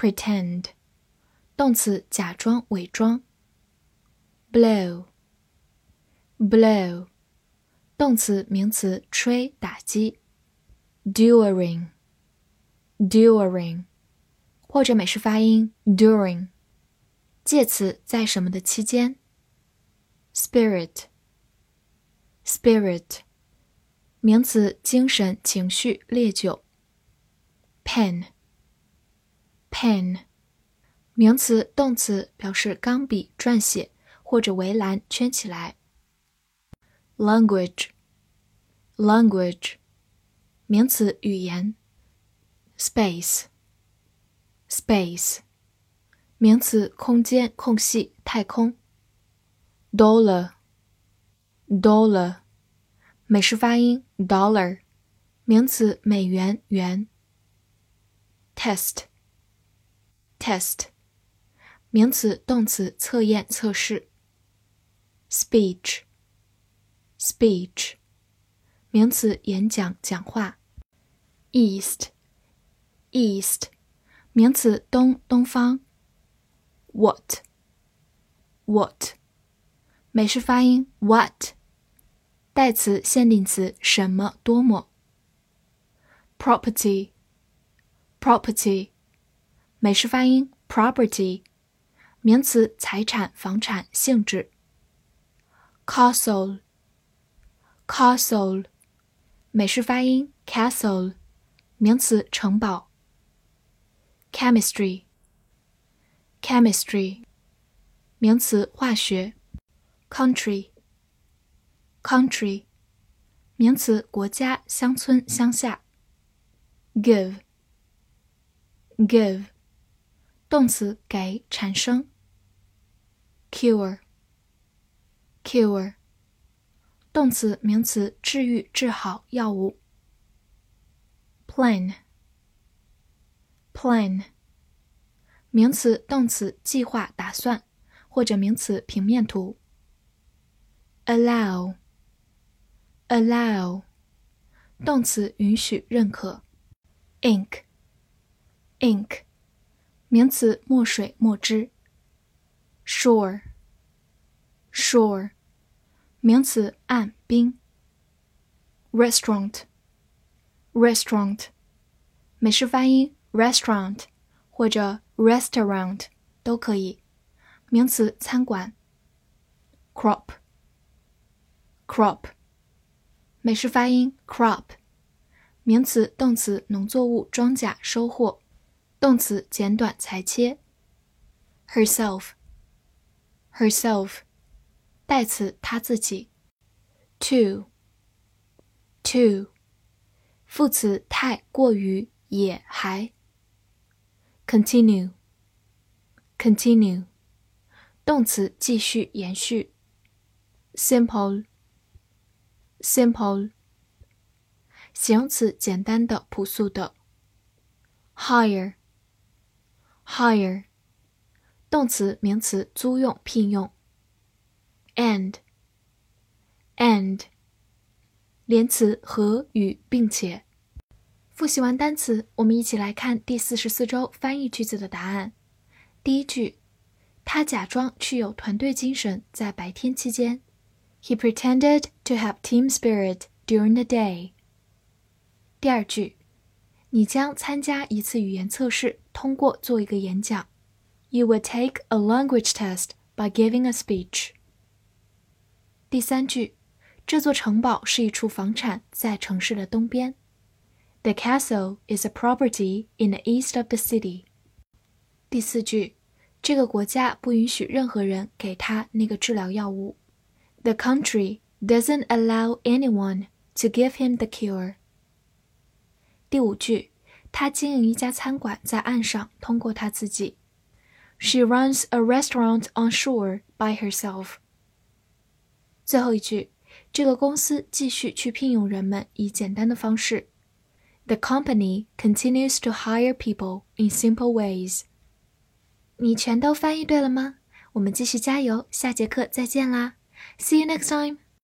Pretend，pretend，动词假装、伪装。Blow，blow，动词、名词吹、打击。During，during，或者美式发音 during，介词在什么的期间。Spirit，spirit，名词精神、情绪、烈酒。 pen，名词、动词表示钢笔撰写或者围栏圈起来。Language，language，名词语言。Space，space，名词空间、空隙、太空。Dollar，dollar，美式发音 dollar，名词美元、元。test Test，test，名词、动词测验、测试。Speech，speech，名词演讲、讲话。East，east，名词东、东方。What，what。美式发音 what，代词限定词什么多么。property，property， 美式发音 property，名词财产、房产、性质。castle，castle，美式发音 castle，名词城堡。chemistry，chemistry，名词化学。country，country，名词，国家、乡村、乡下。give，give，动词，给、产生。cure，cure，动词、名词，治愈、治好、药物。plan，plan，名词、动词，计划、打算，或者名词，平面图。allow，allow，动词允许、认可。ink，ink，名词墨水、墨汁。shore，shore，名词岸、滨。restaurant，restaurant，美式发音 restaurant 或者 restaurant 都可以，名词餐馆。crop。crop，美式发音 crop，名词、动词农作物、庄稼、收获，动词剪短、裁切。herself，herself，代词她自己。too，too，副词太、过于、也、还。continue，continue，动词继续、延续。simple。simple，形容词简单的、朴素的，higher。hire，动词、名词租用、聘用。and，and，连词和、与、并且。复习完单词，我们一起来看第四十四周翻译句子的答案。第一句，他假装具有团队精神，在白天期间。He pretended to have team spirit during the day. 第二句，你将参加一次语言测试，通过做一个演讲。You will take a language test by giving a speech. 第三句，这座城堡是一处房产，在城市的东边。The castle is a property in the east of the city. 第四句，这个国家不允许任何人给他那个治疗药物。The country doesn't allow anyone to give him the cure. 第五句， 她经营一家餐馆在岸上，通过她自己。She runs a restaurant on shore by herself。最后一句，这个公司继续去聘用人们以简单的方式。The company continues to hire people in simple ways。你全都翻译对了吗？我们继续加油，下节课再见啦！See you next time.